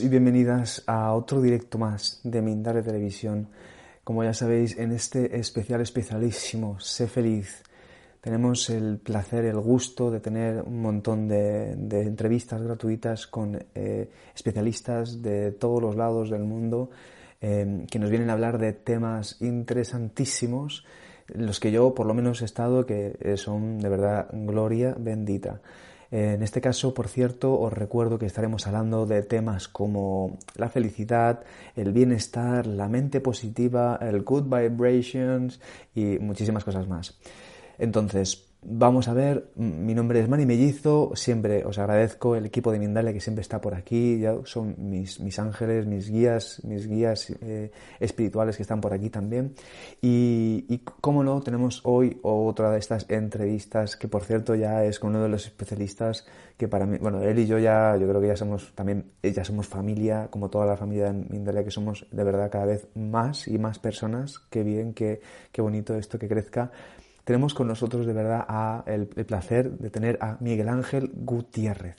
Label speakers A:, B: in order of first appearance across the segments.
A: Y bienvenidas a otro directo más de Mindare Televisión. Como ya sabéis, en este especial especialísimo, Sé Feliz, tenemos el placer, el gusto de tener un montón de, entrevistas gratuitas con eh, especialistas de todos los lados del mundo eh, que nos vienen a hablar de temas interesantísimos, los que yo por lo menos he estado, que son de verdad gloria bendita. En este caso, por cierto, os recuerdo que estaremos hablando de temas como la felicidad, el bienestar, la mente positiva, el good vibrations y muchísimas cosas más. Entonces, Vamos a ver, mi nombre es Manny Mellizo, siempre os agradezco el equipo de Mindalia que siempre está por aquí, ya son mis, mis ángeles, mis guías, mis guías eh, espirituales que están por aquí también. Y, y cómo no, tenemos hoy otra de estas entrevistas que por cierto ya es con uno de los especialistas que para mí, bueno, él y yo ya, yo creo que ya somos también, eh, ya somos familia, como toda la familia de Mindalia, que somos de verdad cada vez más y más personas, qué bien, qué, qué bonito esto que crezca tenemos con nosotros de verdad el, placer de tener a Miguel Ángel Gutiérrez,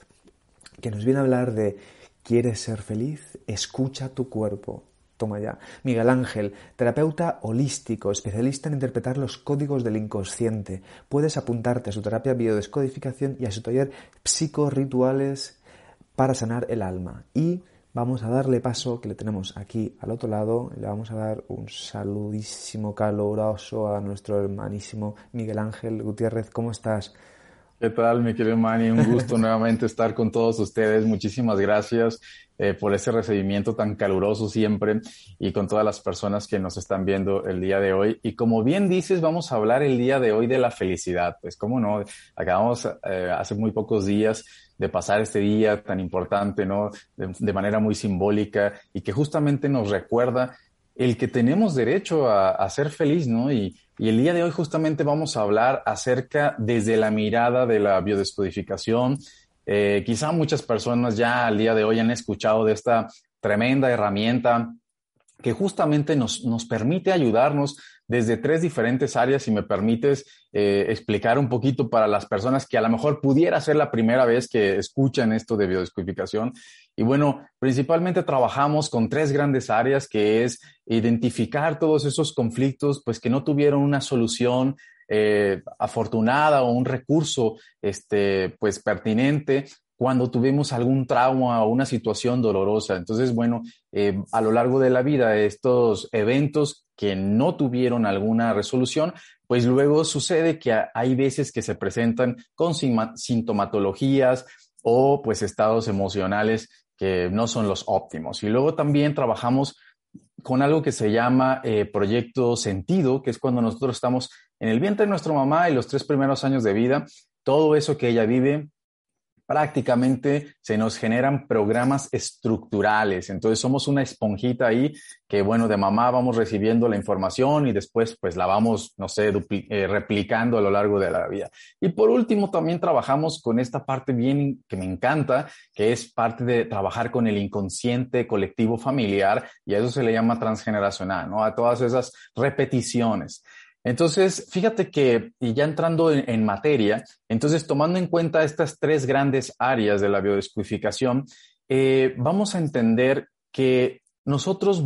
A: que nos viene a hablar de ¿quieres ser feliz? Escucha tu cuerpo. Toma ya. Miguel Ángel, terapeuta holístico, especialista en interpretar los códigos del inconsciente. Puedes apuntarte a su terapia biodescodificación y a su taller psicorrituales para sanar el alma. Y vamos a darle paso, que le tenemos aquí al otro lado, le vamos a dar un saludísimo caluroso a nuestro hermanísimo Miguel Ángel Gutiérrez. ¿Cómo estás?
B: ¿Qué tal, mi querido Manny? Un gusto nuevamente estar con todos ustedes. Muchísimas gracias eh, por ese recibimiento tan caluroso siempre y con todas las personas que nos están viendo el día de hoy. Y como bien dices, vamos a hablar el día de hoy de la felicidad. Pues, cómo no, acabamos eh, hace muy pocos días de pasar este día tan importante, ¿no? De, manera muy simbólica y que justamente nos recuerda el que tenemos derecho a, ser feliz, ¿no? Y, el día de hoy justamente vamos a hablar acerca desde la mirada de la biodescodificación. Eh, quizá muchas personas ya al día de hoy han escuchado de esta tremenda herramienta que justamente nos, nos permite ayudarnos desde tres diferentes áreas, si me permites eh, explicar un poquito para las personas que a lo mejor pudiera ser la primera vez que escuchan esto de biodescodificación. Y bueno, principalmente trabajamos con tres grandes áreas, que es identificar todos esos conflictos, pues que no tuvieron una solución eh, afortunada o un recurso este, pues pertinente cuando tuvimos algún trauma o una situación dolorosa. Entonces, bueno, eh, a lo largo de la vida, estos eventos que no tuvieron alguna resolución, pues luego sucede que hay veces que se presentan con sintomatologías o pues estados emocionales que no son los óptimos. Y luego también trabajamos con algo que se llama eh, proyecto sentido, que es cuando nosotros estamos en el vientre de nuestra mamá y los tres primeros años de vida, todo eso que ella vive prácticamente se nos generan programas estructurales. Entonces somos una esponjita ahí que, bueno, de mamá vamos recibiendo la información y después pues la vamos, no sé, eh, replicando a lo largo de la vida. Y por último, también trabajamos con esta parte bien que me encanta, que es parte de trabajar con el inconsciente colectivo familiar y a eso se le llama transgeneracional, ¿no? A todas esas repeticiones. Entonces, fíjate que, y ya entrando en, materia, entonces tomando en cuenta estas tres grandes áreas de la biodescodificación, eh, vamos a entender que nosotros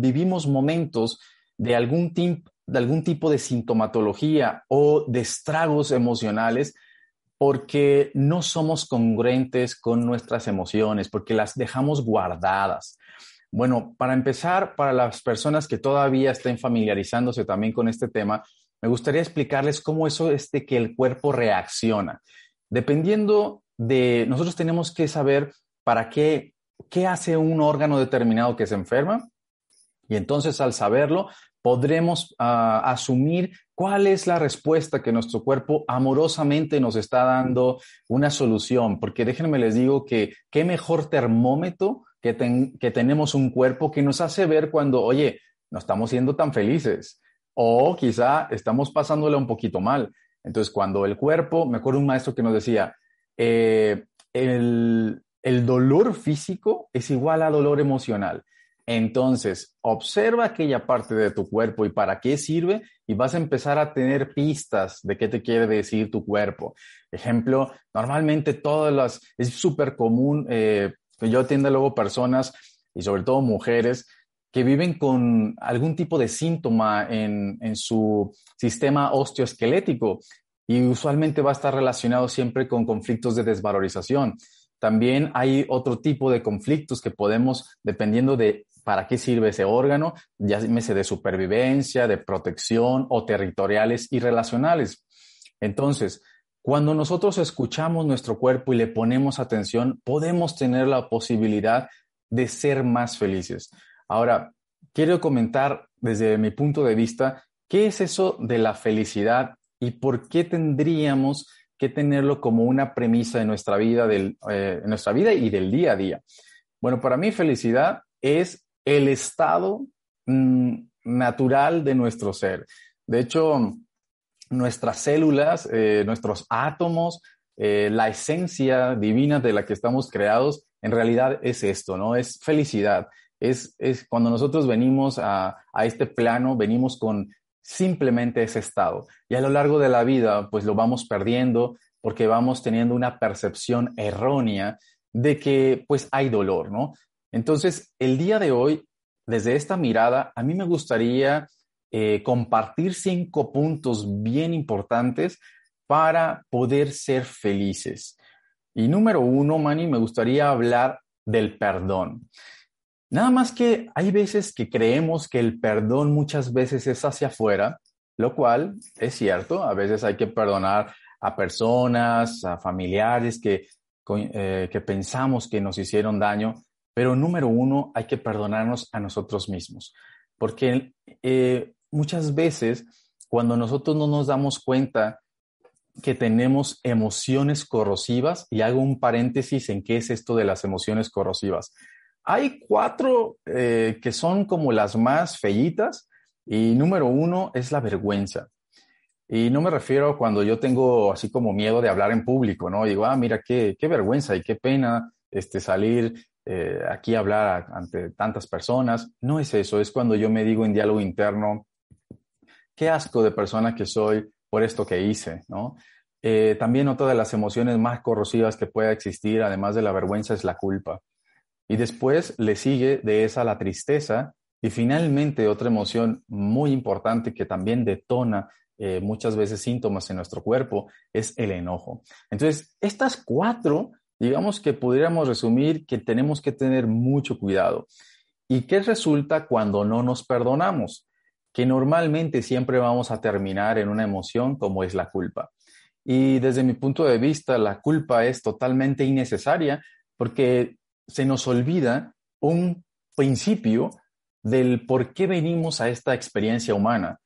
B: vivimos momentos de algún, de algún tipo de sintomatología o de estragos emocionales porque no somos congruentes con nuestras emociones, porque las dejamos guardadas. Bueno, para empezar, para las personas que todavía estén familiarizándose también con este tema, me gustaría explicarles cómo eso es de que el cuerpo reacciona. Dependiendo de, nosotros tenemos que saber para qué, qué hace un órgano determinado que se enferma y entonces al saberlo podremos ah, asumir cuál es la respuesta que nuestro cuerpo amorosamente nos está dando una solución, porque déjenme les digo que qué mejor termómetro que, que tenemos un cuerpo que nos hace ver cuando, oye, no estamos siendo tan felices o quizá estamos pasándole un poquito mal. Entonces, cuando el cuerpo, me acuerdo un maestro que nos decía, eh, el, el dolor físico es igual a dolor emocional. Entonces, observa aquella parte de tu cuerpo y para qué sirve y vas a empezar a tener pistas de qué te quiere decir tu cuerpo. Ejemplo, normalmente todas las, es súper común eh, que yo atienda luego personas y sobre todo mujeres que viven con algún tipo de síntoma en, su sistema osteoesquelético y usualmente va a estar relacionado siempre con conflictos de desvalorización. También hay otro tipo de conflictos que podemos, dependiendo de para qué sirve ese órgano, ya llámese de supervivencia, de protección o territoriales y relacionales. Entonces, cuando nosotros escuchamos nuestro cuerpo y le ponemos atención, podemos tener la posibilidad de ser más felices. Ahora, quiero comentar desde mi punto de vista, ¿qué es eso de la felicidad y por qué tendríamos que tenerlo como una premisa de nuestra vida, del, eh, nuestra vida y del día a día? Bueno, para mí felicidad es el estado mm, natural de nuestro ser. De hecho, nuestras células, eh, nuestros átomos, eh, la esencia divina de la que estamos creados, en realidad es esto, ¿no? Es felicidad es, cuando nosotros venimos a, este plano, venimos con simplemente ese estado. Y a lo largo de la vida, pues lo vamos perdiendo porque vamos teniendo una percepción errónea de que pues hay dolor, ¿no? Entonces, el día de hoy, desde esta mirada, a mí me gustaría eh, compartir cinco puntos bien importantes para poder ser felices. Y número uno, Manny, me gustaría hablar del perdón. Nada más que hay veces que creemos que el perdón muchas veces es hacia afuera, lo cual es cierto, a veces hay que perdonar a personas, a familiares que, eh, que pensamos que nos hicieron daño, pero número uno, hay que perdonarnos a nosotros mismos, porque eh, muchas veces cuando nosotros no nos damos cuenta que tenemos emociones corrosivas, y hago un paréntesis en qué es esto de las emociones corrosivas. Hay cuatro eh, que son como las más fellitas y número uno es la vergüenza. Y no me refiero cuando yo tengo así como miedo de hablar en público, ¿no? digo, ah, mira, qué, qué vergüenza y qué pena este, salir eh, aquí a hablar ante tantas personas. No es eso, es cuando yo me digo en diálogo interno, qué asco de persona que soy por esto que hice, ¿no? Eh, también otra de las emociones más corrosivas que pueda existir, además de la vergüenza, es la culpa. Y después le sigue de esa la tristeza y finalmente otra emoción muy importante que también detona eh, muchas veces síntomas en nuestro cuerpo es el enojo. Entonces, estas cuatro, digamos que pudiéramos resumir que tenemos que tener mucho cuidado. ¿Y qué resulta cuando no nos perdonamos? Que normalmente siempre vamos a terminar en una emoción como es la culpa. Y desde mi punto de vista, la culpa es totalmente innecesaria porque se nos olvida un principio del por qué venimos a esta experiencia humana.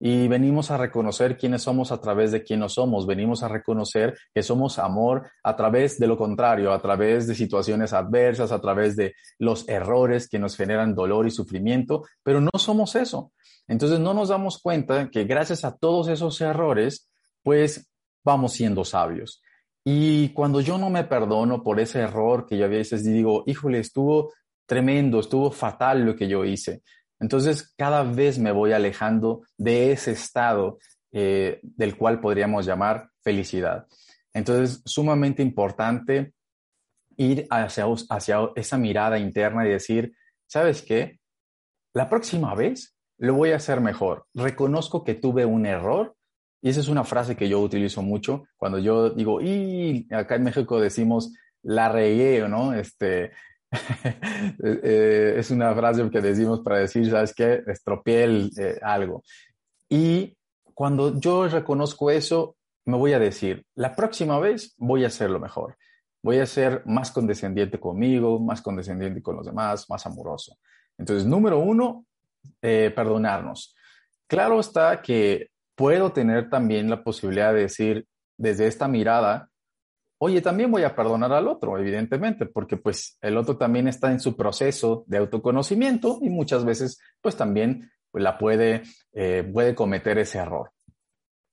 B: Y venimos a reconocer quiénes somos a través de quiénes somos. Venimos a reconocer que somos amor a través de lo contrario, a través de situaciones adversas, a través de los errores que nos generan dolor y sufrimiento, pero no somos eso. Entonces no nos damos cuenta que gracias a todos esos errores, pues vamos siendo sabios. Y cuando yo no me perdono por ese error que yo a veces digo, híjole, estuvo tremendo, estuvo fatal lo que yo hice. Entonces, cada vez me voy alejando de ese estado eh, del cual podríamos llamar felicidad. Entonces, sumamente importante ir hacia, hacia esa mirada interna y decir, ¿sabes qué? La próxima vez lo voy a hacer mejor. Reconozco que tuve un error Y esa es una frase que yo utilizo mucho cuando yo digo, y acá en México decimos, la regué, ¿no? Este, eh, es una frase que decimos para decir, ¿sabes qué? Estropeé eh, algo. Y cuando yo reconozco eso, me voy a decir, la próxima vez voy a hacerlo mejor. Voy a ser más condescendiente conmigo, más condescendiente con los demás, más amoroso. Entonces, número uno, eh, perdonarnos. Claro está que puedo tener también la posibilidad de decir desde esta mirada, oye, también voy a perdonar al otro, evidentemente, porque pues el otro también está en su proceso de autoconocimiento y muchas veces pues también la puede, eh, puede cometer ese error.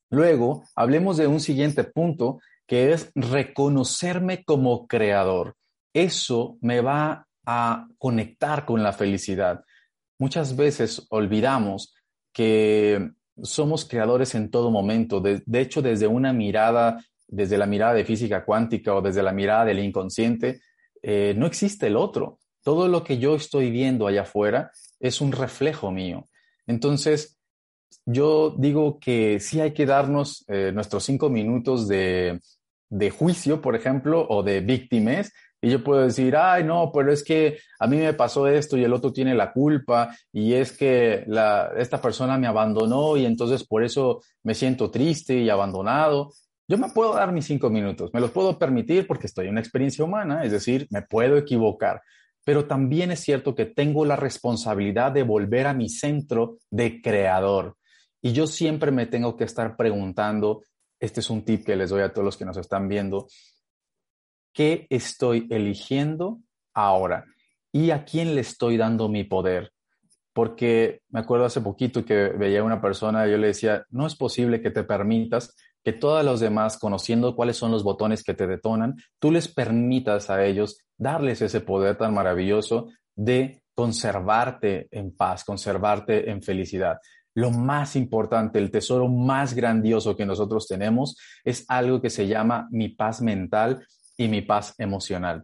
B: Luego, hablemos de un siguiente punto que es reconocerme como creador. Eso me va a conectar con la felicidad. Muchas veces olvidamos que somos creadores en todo momento. De, hecho, desde una mirada, desde la mirada de física cuántica o desde la mirada del inconsciente, eh, no existe el otro. Todo lo que yo estoy viendo allá afuera es un reflejo mío. Entonces, yo digo que sí hay que darnos eh, nuestros cinco minutos de, de juicio, por ejemplo, o de víctimas, y yo puedo decir, ay, no, pero es que a mí me pasó esto y el otro tiene la culpa y es que la, esta persona me abandonó y entonces por eso me siento triste y abandonado. Yo me puedo dar mis cinco minutos, me los puedo permitir porque estoy en una experiencia humana, es decir, me puedo equivocar, pero también es cierto que tengo la responsabilidad de volver a mi centro de creador. Y yo siempre me tengo que estar preguntando, este es un tip que les doy a todos los que nos están viendo, ¿Qué estoy eligiendo ahora? ¿Y a quién le estoy dando mi poder? Porque me acuerdo hace poquito que veía a una persona yo le decía, no es posible que te permitas que todos los demás, conociendo cuáles son los botones que te detonan, tú les permitas a ellos darles ese poder tan maravilloso de conservarte en paz, conservarte en felicidad. Lo más importante, el tesoro más grandioso que nosotros tenemos es algo que se llama mi paz mental y mi paz emocional.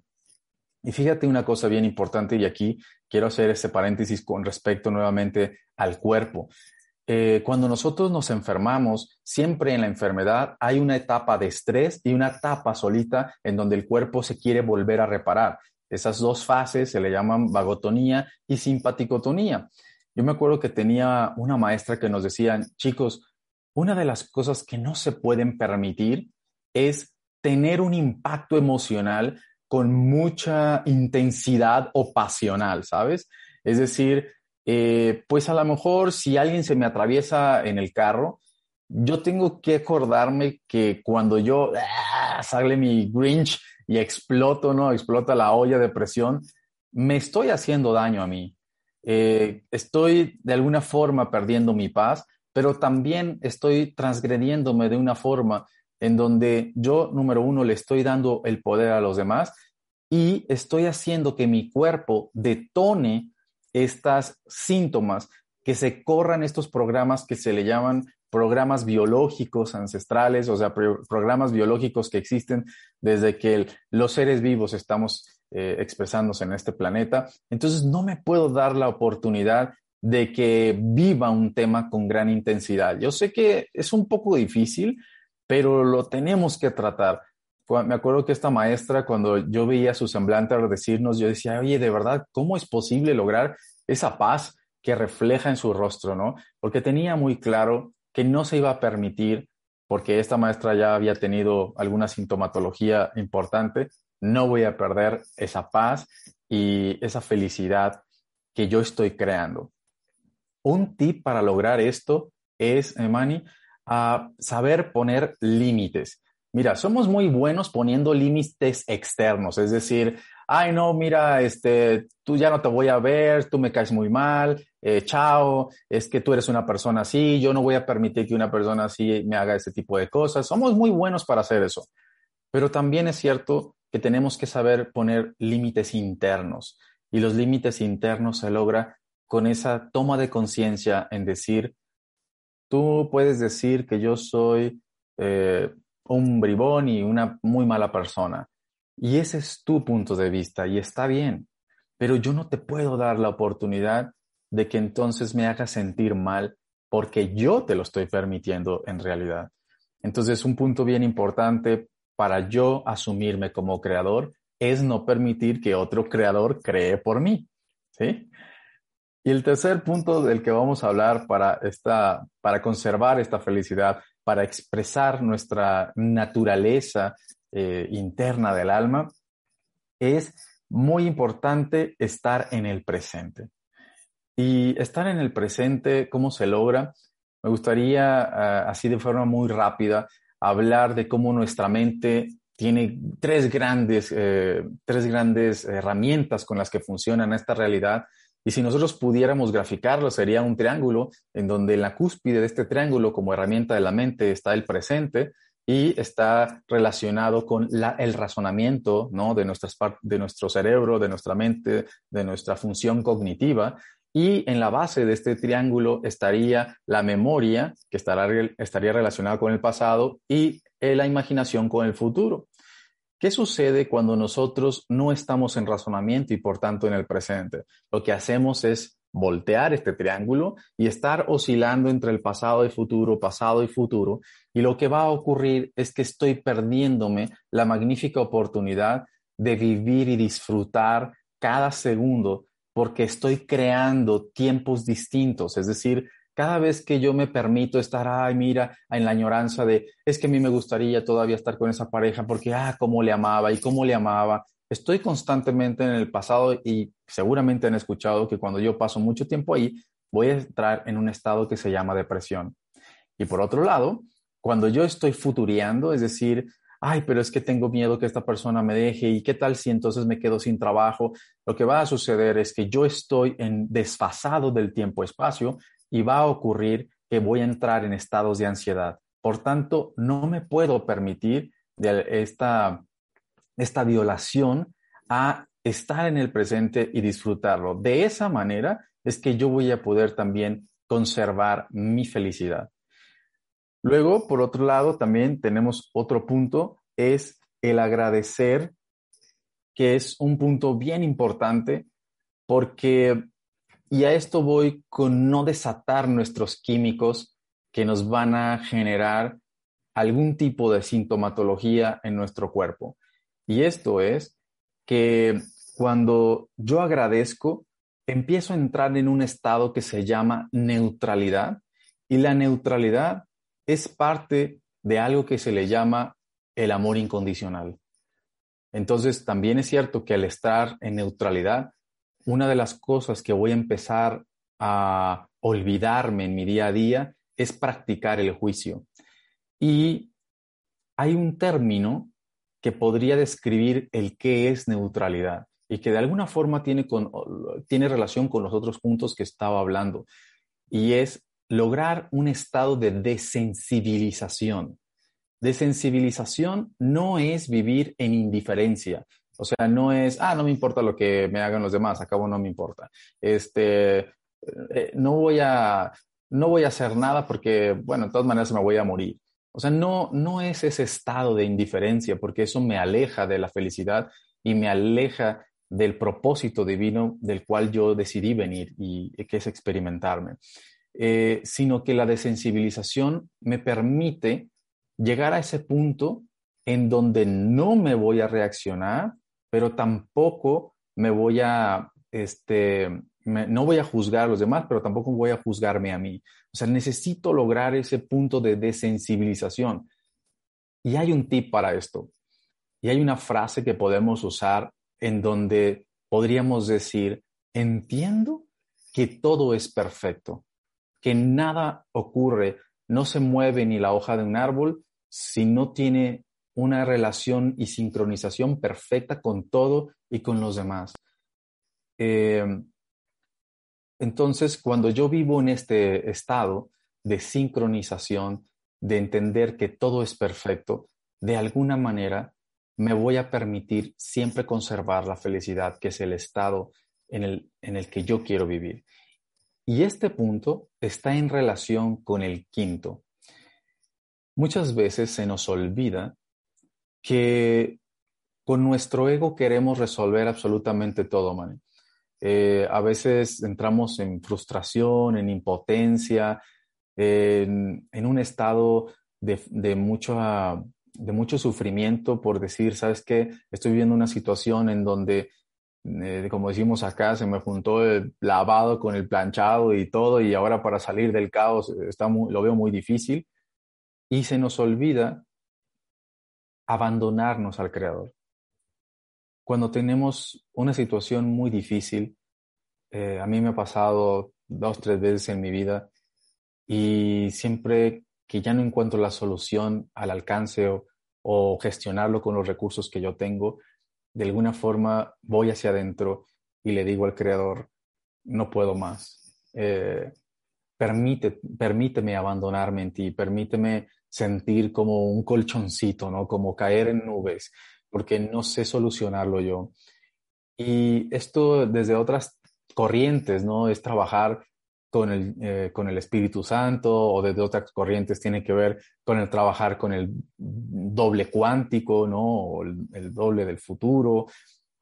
B: Y fíjate una cosa bien importante, y aquí quiero hacer este paréntesis con respecto nuevamente al cuerpo. Eh, cuando nosotros nos enfermamos, siempre en la enfermedad hay una etapa de estrés y una etapa solita en donde el cuerpo se quiere volver a reparar. Esas dos fases se le llaman vagotonía y simpaticotonía. Yo me acuerdo que tenía una maestra que nos decía, chicos, una de las cosas que no se pueden permitir es tener un impacto emocional con mucha intensidad o pasional, ¿sabes? Es decir, eh, pues a lo mejor si alguien se me atraviesa en el carro, yo tengo que acordarme que cuando yo ah, sale mi Grinch y exploto, ¿no? Explota la olla de presión, me estoy haciendo daño a mí. Eh, estoy de alguna forma perdiendo mi paz, pero también estoy transgrediéndome de una forma en donde yo, número uno, le estoy dando el poder a los demás y estoy haciendo que mi cuerpo detone estas síntomas, que se corran estos programas que se le llaman programas biológicos ancestrales, o sea, programas biológicos que existen desde que los seres vivos estamos eh, expresándose en este planeta. Entonces, no me puedo dar la oportunidad de que viva un tema con gran intensidad. Yo sé que es un poco difícil, pero lo tenemos que tratar. Me acuerdo que esta maestra, cuando yo veía su semblante al decirnos, yo decía, oye, de verdad, ¿cómo es posible lograr esa paz que refleja en su rostro, no? Porque tenía muy claro que no se iba a permitir, porque esta maestra ya había tenido alguna sintomatología importante, no voy a perder esa paz y esa felicidad que yo estoy creando. Un tip para lograr esto es, Emani, a saber poner límites. Mira, somos muy buenos poniendo límites externos, es decir, ay, no, mira, este, tú ya no te voy a ver, tú me caes muy mal, eh, chao, es que tú eres una persona así, yo no voy a permitir que una persona así me haga ese tipo de cosas. Somos muy buenos para hacer eso. Pero también es cierto que tenemos que saber poner límites internos y los límites internos se logra con esa toma de conciencia en decir, Tú puedes decir que yo soy eh, un bribón y una muy mala persona. Y ese es tu punto de vista y está bien. Pero yo no te puedo dar la oportunidad de que entonces me hagas sentir mal porque yo te lo estoy permitiendo en realidad. Entonces, un punto bien importante para yo asumirme como creador es no permitir que otro creador cree por mí. ¿sí? Y el tercer punto del que vamos a hablar para, esta, para conservar esta felicidad, para expresar nuestra naturaleza eh, interna del alma, es muy importante estar en el presente. Y estar en el presente, ¿cómo se logra? Me gustaría, ah, así de forma muy rápida, hablar de cómo nuestra mente tiene tres grandes, eh, tres grandes herramientas con las que funciona esta realidad. Y si nosotros pudiéramos graficarlo, sería un triángulo en donde en la cúspide de este triángulo, como herramienta de la mente, está el presente y está relacionado con el razonamiento ¿no? de, nuestras de nuestro cerebro, de nuestra mente, de nuestra función cognitiva. Y en la base de este triángulo estaría la memoria, que estaría relacionada con el pasado, y la imaginación con el futuro. ¿Qué sucede cuando nosotros no estamos en razonamiento y por tanto en el presente? Lo que hacemos es voltear este triángulo y estar oscilando entre el pasado y futuro, pasado y futuro. Y lo que va a ocurrir es que estoy perdiéndome la magnífica oportunidad de vivir y disfrutar cada segundo porque estoy creando tiempos distintos. Es decir, cada vez que yo me permito estar, ay, mira, en la añoranza de, es que a mí me gustaría todavía estar con esa pareja porque, ah, cómo le amaba y cómo le amaba, estoy constantemente en el pasado y seguramente han escuchado que cuando yo paso mucho tiempo ahí, voy a entrar en un estado que se llama depresión. Y por otro lado, cuando yo estoy futureando, es decir, ay, pero es que tengo miedo que esta persona me deje y qué tal si entonces me quedo sin trabajo, lo que va a suceder es que yo estoy en desfasado del tiempo-espacio y va a ocurrir que voy a entrar en estados de ansiedad. Por tanto, no me puedo permitir esta esta violación a estar en el presente y disfrutarlo. De esa manera es que yo voy a poder también conservar mi felicidad. Luego, por otro lado, también tenemos otro punto, es el agradecer, que es un punto bien importante porque, y a esto voy con no desatar nuestros químicos que nos van a generar algún tipo de sintomatología en nuestro cuerpo. Y esto es que cuando yo agradezco, empiezo a entrar en un estado que se llama neutralidad y la neutralidad es parte de algo que se le llama el amor incondicional. Entonces, también es cierto que al estar en neutralidad, una de las cosas que voy a empezar a olvidarme en mi día a día es practicar el juicio. Y hay un término que podría describir el qué es neutralidad y que de alguna forma tiene, con, tiene relación con los otros puntos que estaba hablando, y es lograr un estado de desensibilización. Desensibilización no es vivir en indiferencia, o sea, no es, ah, no me importa lo que me hagan los demás, acabo no me importa. Este, eh, no voy a, no voy a hacer nada porque, bueno, de todas maneras me voy a morir. O sea, no, no es ese estado de indiferencia, porque eso me aleja de la felicidad y me aleja del propósito divino del cual yo decidí venir y que es experimentarme, eh, sino que la desensibilización me permite llegar a ese punto en donde no me voy a reaccionar, pero tampoco me voy a, este, no voy a juzgar a los demás, pero tampoco voy a juzgarme a mí. O sea, necesito lograr ese punto de desensibilización. Y hay un tip para esto. Y hay una frase que podemos usar en donde podríamos decir, entiendo que todo es perfecto, que nada ocurre, no se mueve ni la hoja de un árbol si no tiene una relación y sincronización perfecta con todo y con los demás. Eh, entonces, cuando yo vivo en este estado de sincronización, de entender que todo es perfecto, de alguna manera me voy a permitir siempre conservar la felicidad, que es el estado en el, en el que yo quiero vivir. Y este punto está en relación con el quinto. Muchas veces se nos olvida que con nuestro ego queremos resolver absolutamente todo, man. Eh, a veces entramos en frustración, en impotencia, en, un estado de, de, mucho, de mucho sufrimiento por decir, ¿sabes qué? Estoy viviendo una situación en donde eh, como decimos acá, se me juntó el lavado con el planchado y todo, y ahora para salir del caos está lo veo muy difícil. Y se nos olvida abandonarnos al Creador. Cuando tenemos una situación muy difícil, eh, a mí me ha pasado dos, tres veces en mi vida, y siempre que ya no encuentro la solución al alcance o, gestionarlo con los recursos que yo tengo, de alguna forma voy hacia adentro y le digo al Creador, no puedo más. Eh, permite, permíteme abandonarme en ti, permíteme sentir como un colchoncito, ¿no? Como caer en nubes, porque no sé solucionarlo yo. Y esto desde otras corrientes, ¿no? Es trabajar con el, eh, con el Espíritu Santo o desde otras corrientes tiene que ver con el trabajar con el doble cuántico, ¿no? O el, doble del futuro,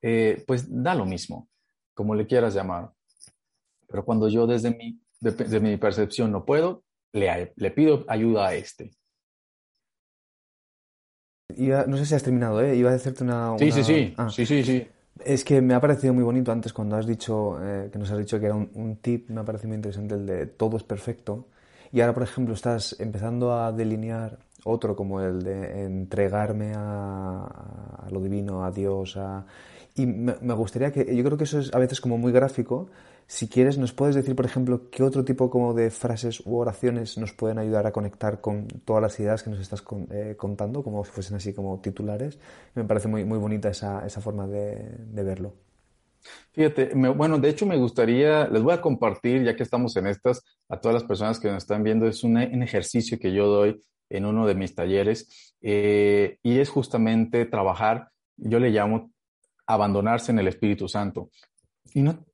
B: eh, pues da lo mismo, como le quieras llamar. Pero cuando yo desde mi, desde mi percepción no puedo, le, le pido ayuda a este.
A: No sé si has terminado, ¿eh? Iba a decirte una...
B: Sí, sí, sí, ah. sí, sí, sí.
A: Es que me ha parecido muy bonito antes cuando has dicho, eh, que nos has dicho que era un, tip, me ha parecido muy interesante el de todo es perfecto. Y ahora, por ejemplo, estás empezando a delinear otro como el de entregarme a, lo divino, a Dios. A... Y me, me, gustaría que, yo creo que eso es a veces como muy gráfico, si quieres, ¿nos puedes decir, por ejemplo, qué otro tipo como de frases u oraciones nos pueden ayudar a conectar con todas las ideas que nos estás eh, contando, como si fuesen así como titulares? Me parece muy, muy bonita esa, esa forma de, verlo.
B: Fíjate, bueno, de hecho me gustaría, les voy a compartir, ya que estamos en estas, a todas las personas que nos están viendo, es un, ejercicio que yo doy en uno de mis talleres eh, y es justamente trabajar, yo le llamo abandonarse en el Espíritu Santo. Y no,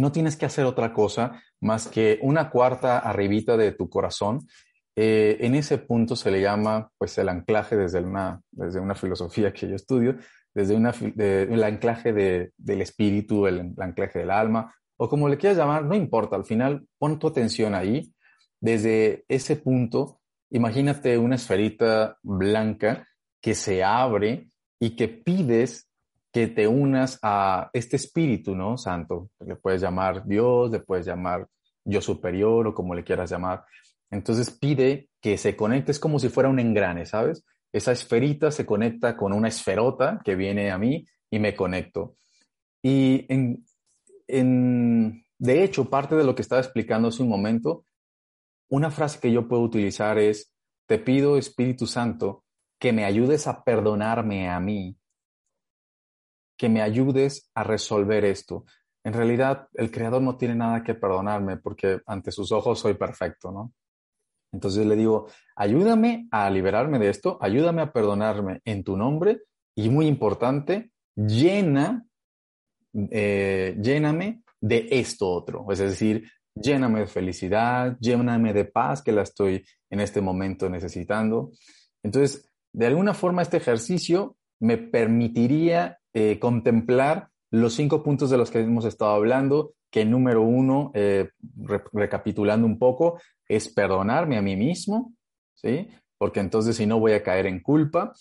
B: no tienes que hacer otra cosa más que una cuarta arribita de tu corazón. Eh, en ese punto se le llama pues el anclaje desde una, desde una filosofía que yo estudio, desde una, el anclaje del espíritu, el, anclaje del alma, o como le quieras llamar, no importa, al final pon tu atención ahí. Desde ese punto, imagínate una esferita blanca que se abre y que pides que te unas a este espíritu, ¿no? Santo. Le puedes llamar Dios, le puedes llamar yo superior o como le quieras llamar. Entonces pide que se conecte, es como si fuera un engrane, ¿sabes? Esa esferita se conecta con una esferota que viene a mí y me conecto. Y en, en, de hecho, parte de lo que estaba explicando hace un momento, una frase que yo puedo utilizar es, te pido Espíritu Santo que me ayudes a perdonarme a mí que me ayudes a resolver esto. En realidad, el Creador no tiene nada que perdonarme porque ante sus ojos soy perfecto, ¿no? Entonces le digo, ayúdame a liberarme de esto, ayúdame a perdonarme en tu nombre y muy importante, llena, eh, lléname de esto otro, es decir, lléname de felicidad, lléname de paz que la estoy en este momento necesitando. Entonces, de alguna forma este ejercicio me permitiría eh, contemplar los cinco puntos de los que hemos estado hablando, que número uno, eh, recapitulando un poco, es perdonarme a mí mismo, ¿sí? Porque entonces si no voy a caer en culpa.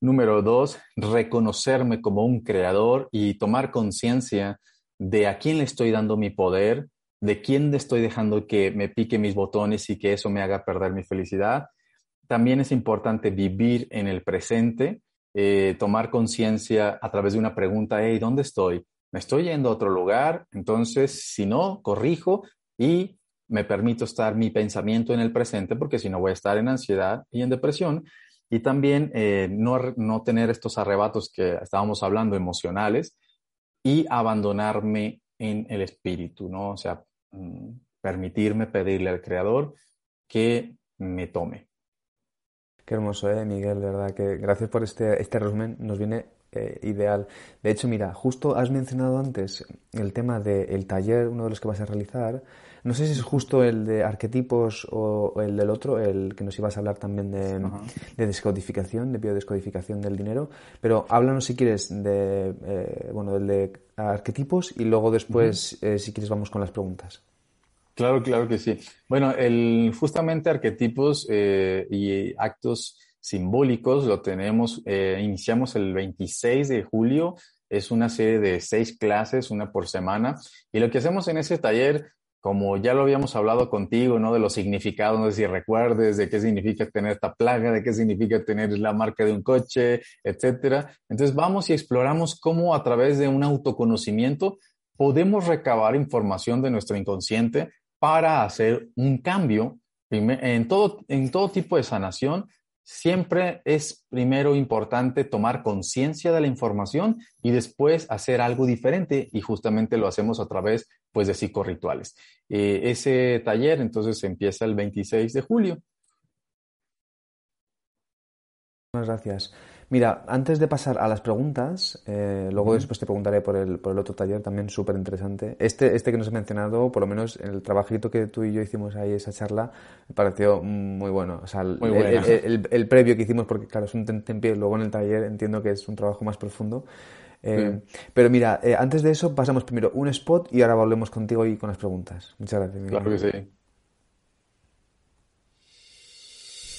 B: Número dos, reconocerme como un creador y tomar conciencia de a quién le estoy dando mi poder, de quién le estoy dejando que me pique mis botones y que eso me haga perder mi felicidad. También es importante vivir en el presente, eh, tomar conciencia a través de una pregunta, hey, ¿dónde estoy? ¿Me estoy yendo a otro lugar? Entonces, si no, corrijo y me permito estar mi pensamiento en el presente, porque si no voy a estar en ansiedad y en depresión. Y también eh, no, no tener estos arrebatos que estábamos hablando emocionales y abandonarme en el espíritu, ¿no? O sea, mm, permitirme pedirle al Creador que me tome.
A: Qué hermoso, ¿eh, Miguel? De verdad que gracias por este, este resumen. Nos viene eh, ideal. De hecho, mira, justo has mencionado antes el tema del taller, uno de los que vas a realizar. No sé si es justo el de arquetipos o, el del otro, el que nos ibas a hablar también de, de descodificación, de biodescodificación del dinero. Pero háblanos si quieres de, eh, bueno, del de arquetipos y luego después, eh, si quieres, vamos con las preguntas.
B: Claro, claro que sí. Bueno, el, justamente arquetipos eh, y actos simbólicos lo tenemos, eh, iniciamos el 26 de julio, es una serie de seis clases, una por semana, y lo que hacemos en ese taller, como ya lo habíamos hablado contigo, ¿no? De los significados, no sé si recuerdes de qué significa tener esta plaga, de qué significa tener la marca de un coche, etcétera. Entonces vamos y exploramos cómo a través de un autoconocimiento podemos recabar información de nuestro inconsciente para hacer un cambio en todo, en todo tipo de sanación. Siempre es primero importante tomar conciencia de la información y después hacer algo diferente y justamente lo hacemos a través pues, de psicorrituales. Eh, ese taller entonces empieza el 26 de julio.
A: Muchas gracias. Mira, antes de pasar a las preguntas, eh, luego después te preguntaré por el, por el otro taller también súper interesante. Este, este que nos he mencionado, por lo menos el trabajito que tú y yo hicimos ahí, esa charla, me pareció muy bueno. O sea, el, el, previo que hicimos, porque claro, es un tempié, luego en el taller entiendo que es un trabajo más profundo. Eh, pero mira, eh, antes de eso pasamos primero un spot y ahora volvemos contigo y con las preguntas. Muchas gracias.
B: Claro que sí.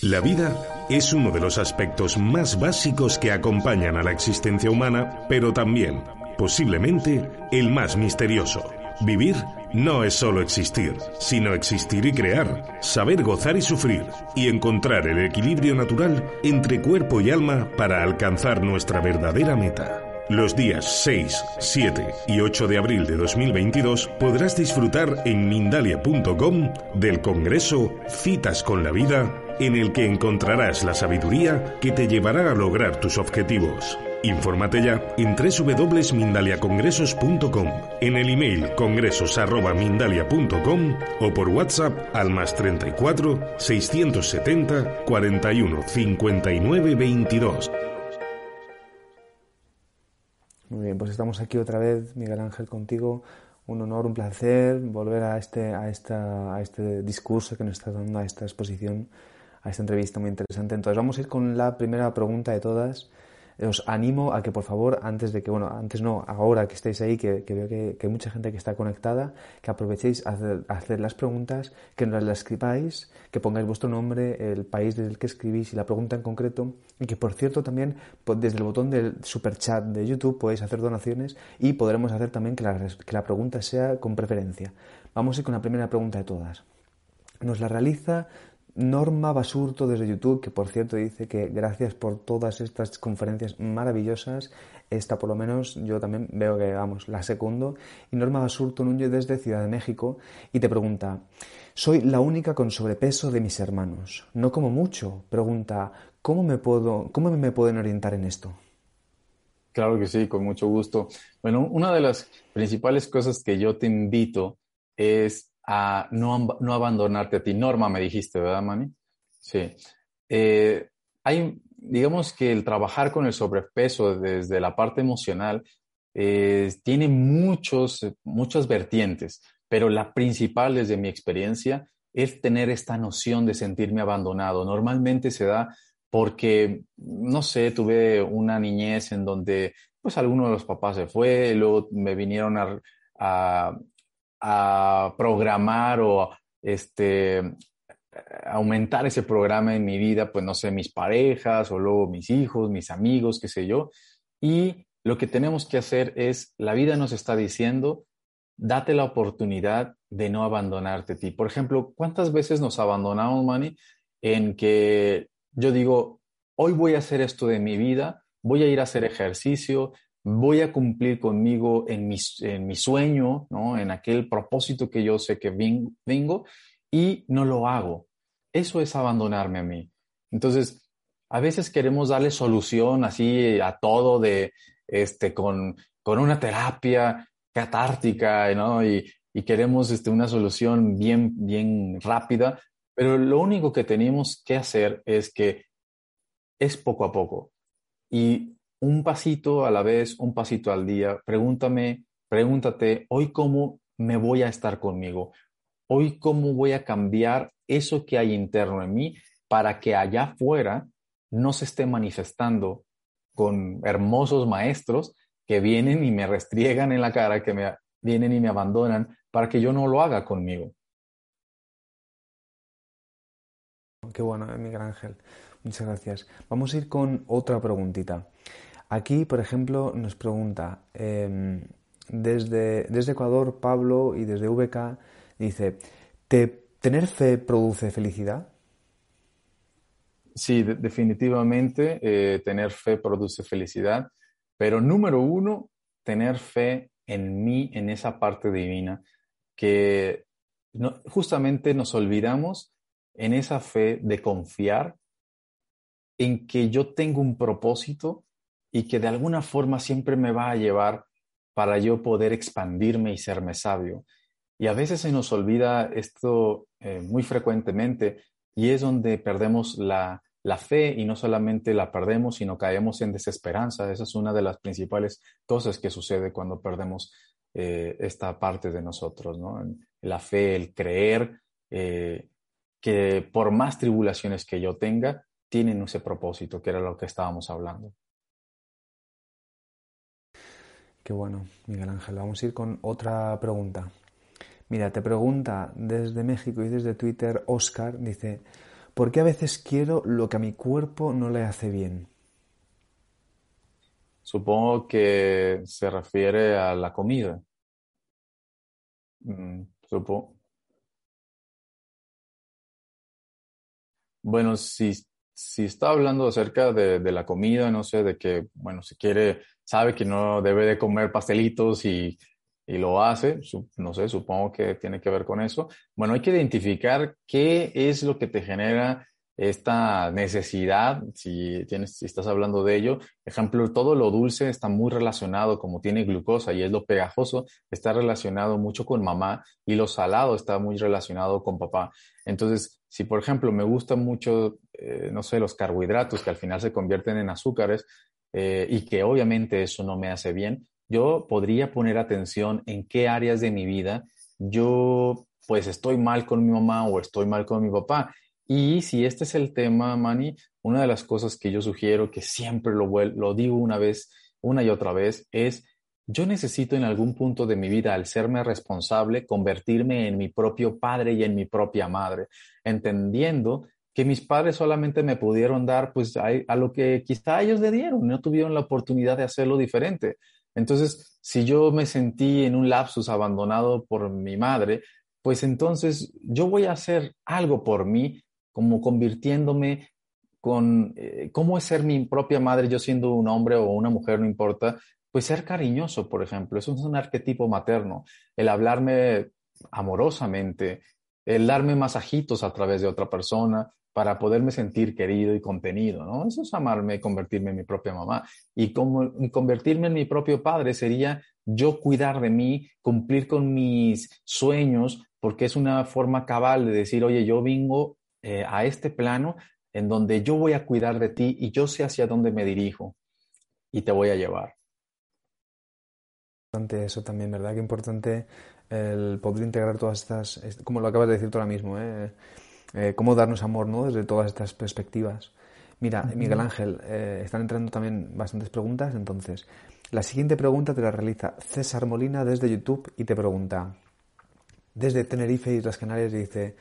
C: La vida es uno de los aspectos más básicos que acompañan a la existencia humana, pero también, posiblemente, el más misterioso. Vivir no es solo existir, sino existir y crear, saber gozar y sufrir, y encontrar el equilibrio natural entre cuerpo y alma para alcanzar nuestra verdadera meta. Los días 6, 7 y 8 de abril de 2022 podrás disfrutar en mindalia.com del Congreso Citas con la Vida en el que encontrarás la sabiduría que te llevará a lograr tus objetivos. Infórmate ya en www.mindaliacongresos.com, en el email congresos.mindalia.com o por WhatsApp al más 34 670 41 59 22.
A: Muy bien, pues estamos aquí otra vez, Miguel Ángel, contigo. Un honor, un placer volver a este, a esta, a este discurso que nos está dando, a esta exposición esta entrevista muy interesante. Entonces vamos a ir con la primera pregunta de todas. Os animo a que por favor, antes de que, bueno, antes no, ahora que estéis ahí, que, veo que, hay mucha gente que está conectada, que aprovechéis a hacer, las preguntas, que nos las escribáis, que pongáis vuestro nombre, el país desde el que escribís y la pregunta en concreto. Y que por cierto también pues, desde el botón del super chat de YouTube podéis hacer donaciones y podremos hacer también que la, que la pregunta sea con preferencia. Vamos a ir con la primera pregunta de todas. Nos la realiza Norma Basurto desde YouTube, que por cierto dice que gracias por todas estas conferencias maravillosas. Esta por lo menos yo también veo que, vamos, la segundo. Y Norma Basurto Núñez desde Ciudad de México y te pregunta, soy la única con sobrepeso de mis hermanos. No como mucho. Pregunta, ¿cómo me, puedo, cómo me pueden orientar en esto?
B: Claro que sí, con mucho gusto. Bueno, una de las principales cosas que yo te invito es a no, no abandonarte a ti. Norma, me dijiste, ¿verdad, Mani? Sí. Eh, hay, digamos que el trabajar con el sobrepeso desde la parte emocional eh, tiene muchos, muchas vertientes, pero la principal desde mi experiencia es tener esta noción de sentirme abandonado. Normalmente se da porque, no sé, tuve una niñez en donde pues alguno de los papás se fue, luego me vinieron a, a programar o este, aumentar ese programa en mi vida, pues no sé, mis parejas o luego mis hijos, mis amigos, qué sé yo. Y lo que tenemos que hacer es, la vida nos está diciendo, date la oportunidad de no abandonarte a ti. Por ejemplo, ¿cuántas veces nos abandonamos, Manny, en que yo digo, hoy voy a hacer esto de mi vida, voy a ir a hacer ejercicio, voy a cumplir conmigo en mi, en mi sueño, ¿no? en aquel propósito que yo sé que vengo y no lo hago. Eso es abandonarme a mí. Entonces, a veces queremos darle solución así a todo de, este, con, con una terapia catártica, ¿no? Y, y queremos este, una solución bien, bien rápida, pero lo único que tenemos que hacer es que es poco a poco. Y un pasito a la vez, un pasito al día. Pregúntame, pregúntate, hoy cómo me voy a estar conmigo, hoy cómo voy a cambiar eso que hay interno en mí para que allá afuera no se esté manifestando con hermosos maestros que vienen y me restriegan en la cara, que me vienen y me abandonan para que yo no lo haga conmigo.
A: Qué bueno, eh, Miguel Ángel. Muchas gracias. Vamos a ir con otra preguntita. Aquí, por ejemplo, nos pregunta em, desde, desde Ecuador, Pablo, y desde VK, dice, ¿tener fe produce felicidad?
B: Sí, definitivamente eh, tener fe produce felicidad, pero número uno, tener fe en mí, en esa parte divina, que justamente nos olvidamos en esa fe de confiar en que yo tengo un propósito y que de alguna forma siempre me va a llevar para yo poder expandirme y serme sabio. Y a veces se nos olvida esto eh, muy frecuentemente y es donde perdemos la, la fe y no solamente la perdemos, sino caemos en desesperanza. Esa es una de las principales cosas que sucede cuando perdemos eh, esta parte de nosotros, ¿no? La fe, el creer eh, que por más tribulaciones que yo tenga, tienen ese propósito, que era lo que estábamos hablando.
A: Qué bueno, Miguel Ángel. Vamos a ir con otra pregunta. Mira, te pregunta desde México y desde Twitter Oscar, dice, ¿por qué a veces quiero lo que a mi cuerpo no le hace bien?
B: Supongo que se refiere a la comida. Mm, supongo. Bueno, si, si está hablando acerca de, la comida, no sé, de que, bueno, si quiere, sabe que no debe de comer pastelitos y, y lo hace, no sé, supongo que tiene que ver con eso. Bueno, hay que identificar qué es lo que te genera esta necesidad, si, tienes, si estás hablando de ello, ejemplo, todo lo dulce está muy relacionado, como tiene glucosa y es lo pegajoso, está relacionado mucho con mamá y lo salado está muy relacionado con papá. Entonces, si por ejemplo me gustan mucho, eh, no sé, los carbohidratos que al final se convierten en azúcares eh, y que obviamente eso no me hace bien, yo podría poner atención en qué áreas de mi vida yo pues estoy mal con mi mamá o estoy mal con mi papá y si este es el tema, Manny, una de las cosas que yo sugiero, que siempre lo, lo digo una vez, una y otra vez, es yo necesito en algún punto de mi vida, al serme responsable, convertirme en mi propio padre y en mi propia madre, entendiendo que mis padres solamente me pudieron dar pues a, a, lo que quizá ellos le dieron, no tuvieron la oportunidad de hacerlo diferente. Entonces, si yo me sentí en un lapsus abandonado por mi madre, pues entonces yo voy a hacer algo por mí como convirtiéndome con eh, cómo es ser mi propia madre, yo siendo un hombre o una mujer, no importa, pues ser cariñoso, por ejemplo, eso es un arquetipo materno, el hablarme amorosamente, el darme masajitos a través de otra persona para poderme sentir querido y contenido, ¿no? Eso es amarme, convertirme en mi propia mamá. Y como convertirme en mi propio padre sería yo cuidar de mí, cumplir con mis sueños, porque es una forma cabal de decir, oye, yo vengo eh, a este plano en donde yo voy a cuidar de ti y yo sé hacia dónde me dirijo y te voy a llevar.
A: Importante eso también, ¿verdad? Qué importante el poder integrar todas estas, como lo acabas de decir tú ahora mismo, ¿eh? Eh, cómo darnos amor, ¿no? Desde todas estas perspectivas. Mira, Miguel Ángel, están entrando también bastantes preguntas, entonces, la siguiente pregunta te la realiza César Molina desde YouTube y te pregunta, desde Tenerife y las Canarias, dice,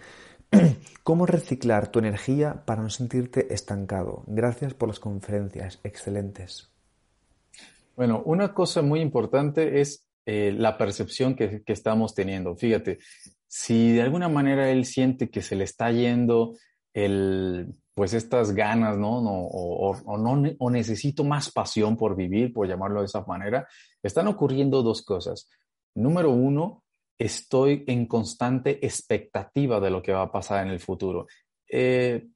A: ¿Cómo reciclar tu energía para no sentirte estancado? Gracias por las conferencias, excelentes.
B: Bueno, una cosa muy importante es eh, la percepción que, estamos teniendo. Fíjate, si de alguna manera él siente que se le está yendo el, pues estas ganas, ¿no? o, no, o necesito más pasión por vivir, por llamarlo de esa manera, están ocurriendo dos cosas. Número uno, estoy en constante expectativa de lo que va a pasar en el futuro. Eh,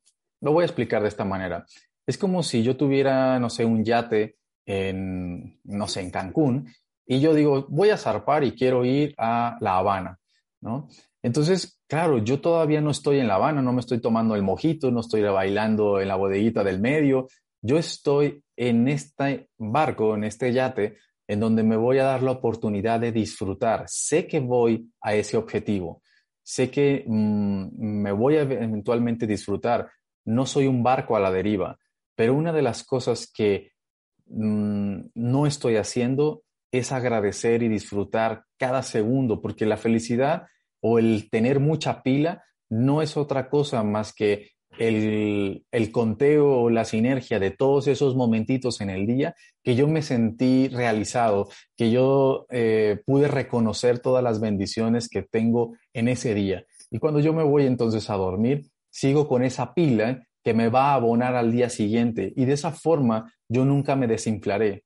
B: lo voy a explicar de esta manera. Es como si yo tuviera, no sé, un yate en, no sé, en Cancún y yo digo, voy a zarpar y quiero ir a La Habana, ¿no? Entonces, claro, yo todavía no estoy en La Habana, no me estoy tomando el mojito, no estoy bailando en la bodeguita del medio, yo estoy en este barco, en este yate, en donde me voy a dar la oportunidad de disfrutar. Sé que voy a ese objetivo, sé que mm, me voy a eventualmente disfrutar. No soy un barco a la deriva, pero una de las cosas que mm, no estoy haciendo es agradecer y disfrutar cada segundo, porque la felicidad o el tener mucha pila no es otra cosa más que el, el conteo la sinergia de todos esos momentitos en el día que yo me sentí realizado, que yo eh, pude reconocer todas las bendiciones que tengo en ese día. Y cuando yo me voy entonces a dormir, sigo con esa pila que me va a abonar al día siguiente y de esa forma yo nunca me desinflaré.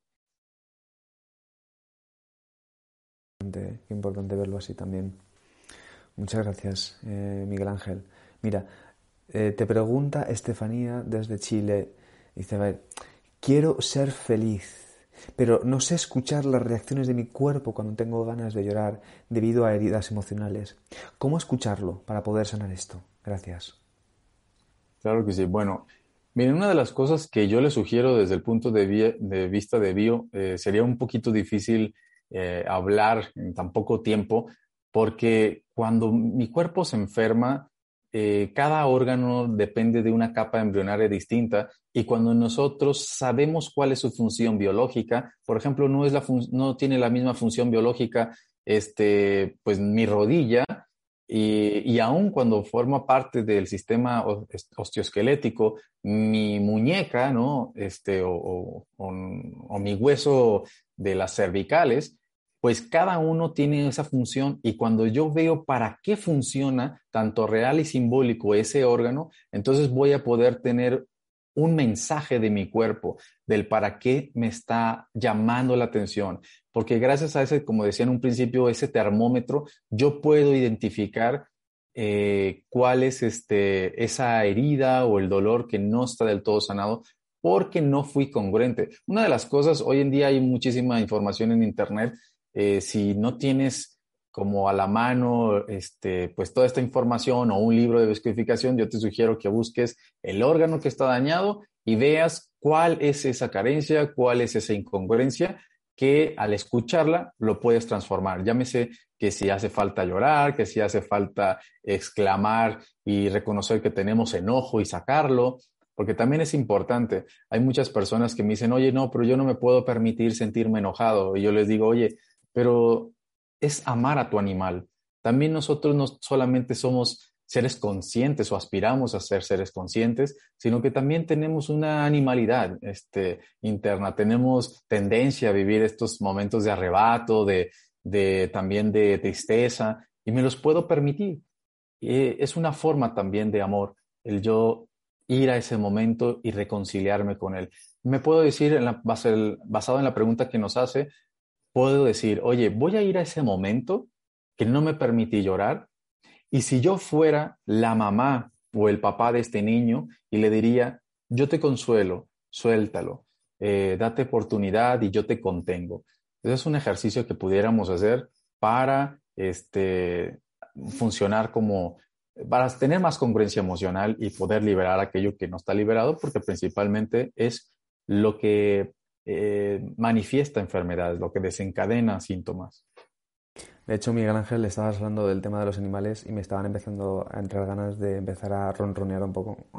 A: Qué importante verlo así también. Muchas gracias, eh, Miguel Ángel. Mira, eh, te pregunta Estefanía desde Chile. Dice, a ver, quiero ser feliz, pero no sé escuchar las reacciones de mi cuerpo cuando tengo ganas de llorar debido a heridas emocionales. ¿Cómo escucharlo para poder sanar esto? Gracias.
B: Claro que sí. Bueno, miren, una de las cosas que yo le sugiero desde el punto de, vista de bio eh, sería un poquito difícil eh, hablar en tan poco tiempo, porque cuando mi cuerpo se enferma, eh, cada órgano depende de una capa embrionaria distinta y cuando nosotros sabemos cuál es su función biológica, por ejemplo, no, es la no tiene la misma función biológica este, pues mi rodilla y, y aún cuando forma parte del sistema osteoesquelético, mi muñeca, ¿no? Este, o, o, mi hueso de las cervicales, pues cada uno tiene esa función y cuando yo veo para qué funciona, tanto real y simbólico, ese órgano, entonces voy a poder tener un mensaje de mi cuerpo, del para qué me está llamando la atención. Porque gracias a ese, como decía en un principio, ese termómetro, yo puedo identificar eh, cuál es este, esa herida o el dolor que no está del todo sanado porque no fui congruente. Una de las cosas, hoy en día hay muchísima información en Internet, eh, si no tienes como a la mano, este, pues toda esta información o un libro de descodificación, yo te sugiero que busques el órgano que está dañado y veas cuál es esa carencia, cuál es esa incongruencia que al escucharla lo puedes transformar. Llámese que si hace falta llorar, que si hace falta exclamar y reconocer que tenemos enojo y sacarlo, porque también es importante. Hay muchas personas que me dicen, oye, no, pero yo no me puedo permitir sentirme enojado. Y yo les digo, oye, pero es amar a tu animal. También nosotros no solamente somos seres conscientes o aspiramos a ser seres conscientes, sino que también tenemos una animalidad este, interna, tenemos tendencia a vivir estos momentos de arrebato, de, de también de tristeza, y me los puedo permitir. es una forma también de amor, el yo ir a ese momento y reconciliarme con él. Me puedo decir, basado en la pregunta que nos hace, puedo decir, oye, voy a ir a ese momento que no me permití llorar. Y si yo fuera la mamá o el papá de este niño y le diría, yo te consuelo, suéltalo, eh, date oportunidad y yo te contengo. Ese es un ejercicio que pudiéramos hacer para este, funcionar como, para tener más congruencia emocional y poder liberar aquello que no está liberado, porque principalmente es lo que eh, manifiesta enfermedades, lo que desencadena síntomas.
A: De hecho, Miguel Ángel, le estabas hablando del tema de los animales y me estaban empezando a entrar ganas de empezar a ronronear un poco.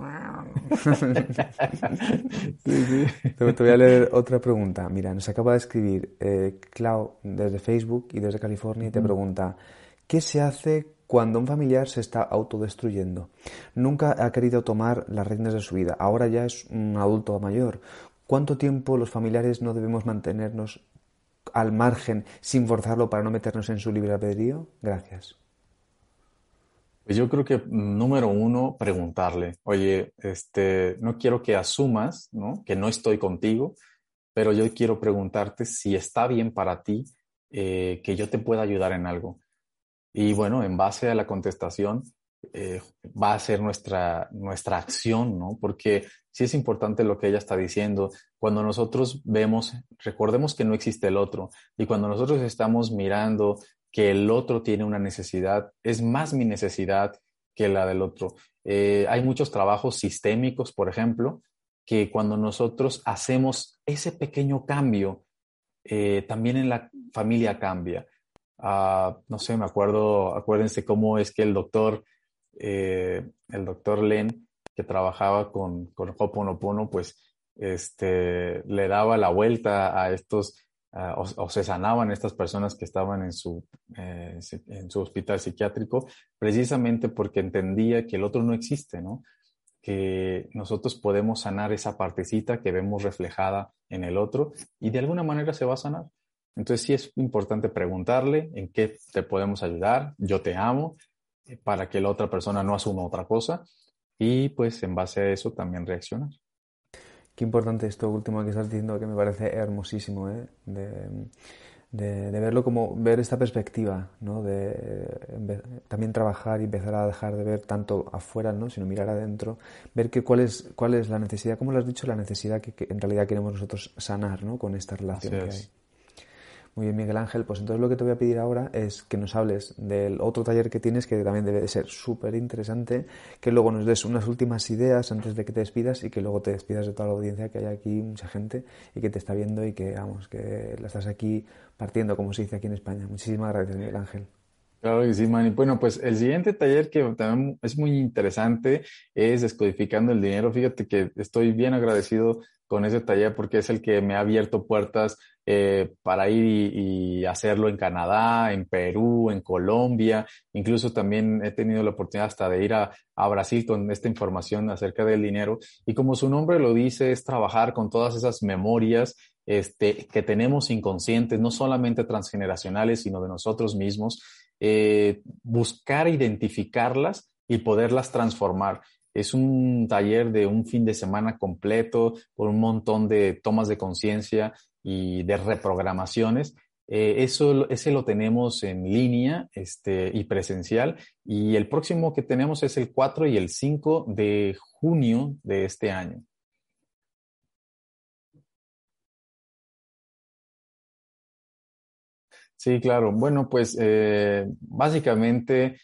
A: Te, voy a leer otra pregunta. Mira, nos acaba de escribir eh, Clau desde Facebook y desde California y te pregunta, ¿qué se hace cuando un familiar se está autodestruyendo? Nunca ha querido tomar las reinas de su vida. Ahora ya es un adulto mayor. ¿Cuánto tiempo los familiares no debemos mantenernos al margen sin forzarlo para no meternos en su libre albedrío? Gracias.
B: Pues yo creo que mm, número uno, preguntarle, oye, este, no quiero que asumas, ¿no? Que no estoy contigo, pero yo quiero preguntarte si está bien para ti eh, que yo te pueda ayudar en algo. Y bueno, en base a la contestación, eh, va a ser nuestra, nuestra acción, ¿no? Porque sí es importante lo que ella está diciendo. Cuando nosotros vemos, recordemos que no existe el otro, y cuando nosotros estamos mirando que el otro tiene una necesidad, es más mi necesidad que la del otro. Eh, hay muchos trabajos sistémicos, por ejemplo, que cuando nosotros hacemos ese pequeño cambio, eh, también en la familia cambia. Ah, no sé, me acuerdo, acuérdense cómo es que el doctor eh, el doctor Len, que trabajaba con, con Hoponopono, pues este, le daba la vuelta a estos, o, se sanaban estas personas que estaban en su, eh, en su hospital psiquiátrico, precisamente porque entendía que el otro no existe, ¿no? que nosotros podemos sanar esa partecita que vemos reflejada en el otro y de alguna manera se va a sanar. Entonces sí es importante preguntarle en qué te podemos ayudar, yo te amo, eh, para que la otra persona no asuma otra cosa y pues en base a eso también reaccionar.
A: Qué importante esto último que estás diciendo, que me parece hermosísimo, ¿eh? de, de, verlo como ver esta perspectiva, ¿no? de también trabajar y empezar a dejar de ver tanto afuera, ¿no? sino mirar adentro, ver que cuál es, cuál es la necesidad, como lo has dicho, la necesidad que, en realidad queremos nosotros sanar ¿no? con esta relación que hay. Muy bien, Miguel Ángel. Pues entonces lo que te voy a pedir ahora es que nos hables del otro taller que tienes, que también debe de ser súper interesante, que luego nos des unas últimas ideas antes de que te despidas y que luego te despidas de toda la audiencia, que hay aquí mucha gente y que te está viendo y que, vamos, que la estás aquí partiendo, como se dice aquí en España. Muchísimas gracias, Miguel Ángel.
B: Claro que sí, Manny. Bueno, pues el siguiente taller que también es muy interesante es Descodificando el Dinero. Fíjate que estoy bien agradecido con ese taller porque es el que me ha abierto puertas eh, para ir y, hacerlo en Canadá, en Perú, en Colombia. Incluso también he tenido la oportunidad hasta de ir a, Brasil con esta información acerca del dinero. Y como su nombre lo dice, es trabajar con todas esas memorias este, que tenemos inconscientes, no solamente transgeneracionales, sino de nosotros mismos. Eh, buscar identificarlas y poderlas transformar. Es un taller de un fin de semana completo, con un montón de tomas de conciencia y de reprogramaciones. Eh, eso, ese lo tenemos en línea este, y presencial. Y el próximo que tenemos es el 4 y el 5 de junio de este año. Sí, claro. Bueno, pues eh, básicamente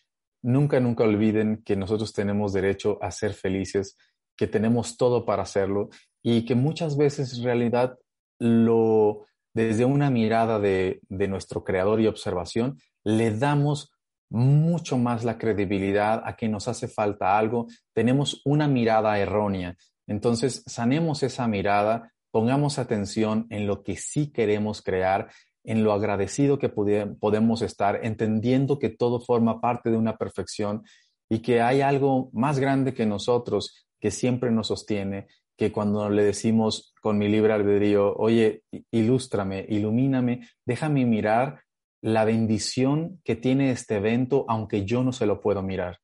B: nunca, nunca olviden que nosotros tenemos derecho a ser felices, que tenemos todo para hacerlo y que muchas veces en realidad lo, desde una mirada de, de nuestro creador y observación, le damos mucho más la credibilidad a que nos hace falta algo, tenemos una mirada errónea. Entonces, sanemos esa mirada, pongamos atención en lo que sí queremos crear en lo agradecido que podemos estar, entendiendo que todo forma parte de una perfección y que hay algo más grande que nosotros que siempre nos sostiene, que cuando le decimos con mi libre albedrío, oye, ilústrame, ilumíname, déjame mirar la bendición que tiene este evento, aunque yo no se lo puedo mirar.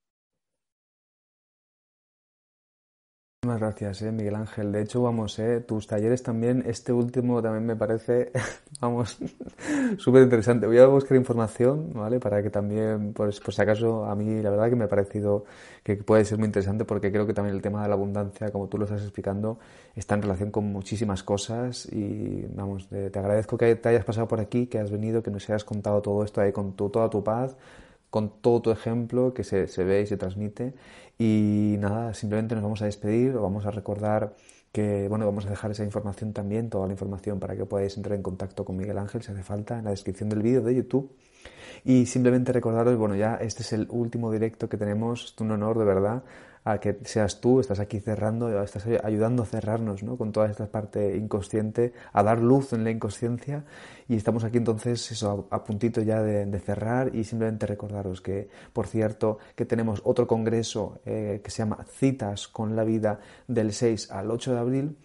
A: Muchas gracias, eh, Miguel Ángel. De hecho, vamos, eh, tus talleres también, este último también me parece, vamos, súper interesante. Voy a buscar información, ¿vale? Para que también, pues, por si acaso, a mí la verdad que me ha parecido que puede ser muy interesante porque creo que también el tema de la abundancia, como tú lo estás explicando, está en relación con muchísimas cosas y, vamos, te agradezco que te hayas pasado por aquí, que has venido, que nos hayas contado todo esto ahí con toda tu paz con todo tu ejemplo que se, se, ve y se transmite. Y nada, simplemente nos vamos a despedir, vamos a recordar que, bueno, vamos a dejar esa información también, toda la información para que podáis entrar en contacto con Miguel Ángel si hace falta, en la descripción del vídeo de YouTube. Y simplemente recordaros, bueno, ya este es el último directo que tenemos, es un honor de verdad a que seas tú, estás aquí cerrando, estás ayudando a cerrarnos ¿no? con toda esta parte inconsciente, a dar luz en la inconsciencia y estamos aquí entonces eso, a, puntito ya de, cerrar y simplemente recordaros que, por cierto, que tenemos otro congreso eh, que se llama Citas con la vida del 6 al 8 de abril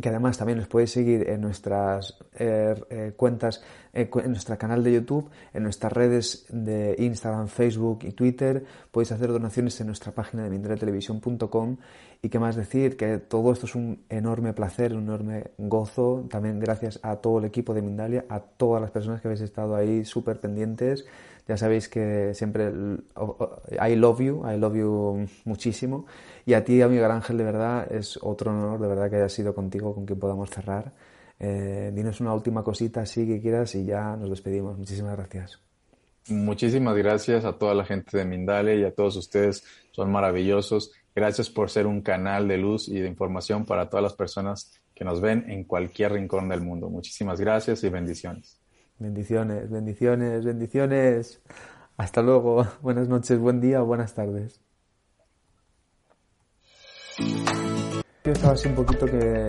A: que además también nos podéis seguir en nuestras eh, eh, cuentas, en nuestro canal de YouTube, en nuestras redes de Instagram, Facebook y Twitter. Podéis hacer donaciones en nuestra página de mindretelevisión.com y qué más decir, que todo esto es un enorme placer, un enorme gozo. También gracias a todo el equipo de Mindalia, a todas las personas que habéis estado ahí súper pendientes. Ya sabéis que siempre I love you, I love you muchísimo. Y a ti, amigo Ángel, de verdad, es otro honor, de verdad, que haya sido contigo con quien podamos cerrar. Eh, dinos una última cosita así que quieras y ya nos despedimos. Muchísimas gracias.
B: Muchísimas gracias a toda la gente de Mindale y a todos ustedes. Son maravillosos. Gracias por ser un canal de luz y de información para todas las personas que nos ven en cualquier rincón del mundo. Muchísimas gracias y bendiciones.
A: Bendiciones, bendiciones, bendiciones. Hasta luego. Buenas noches, buen día, buenas tardes. Yo estaba así un poquito que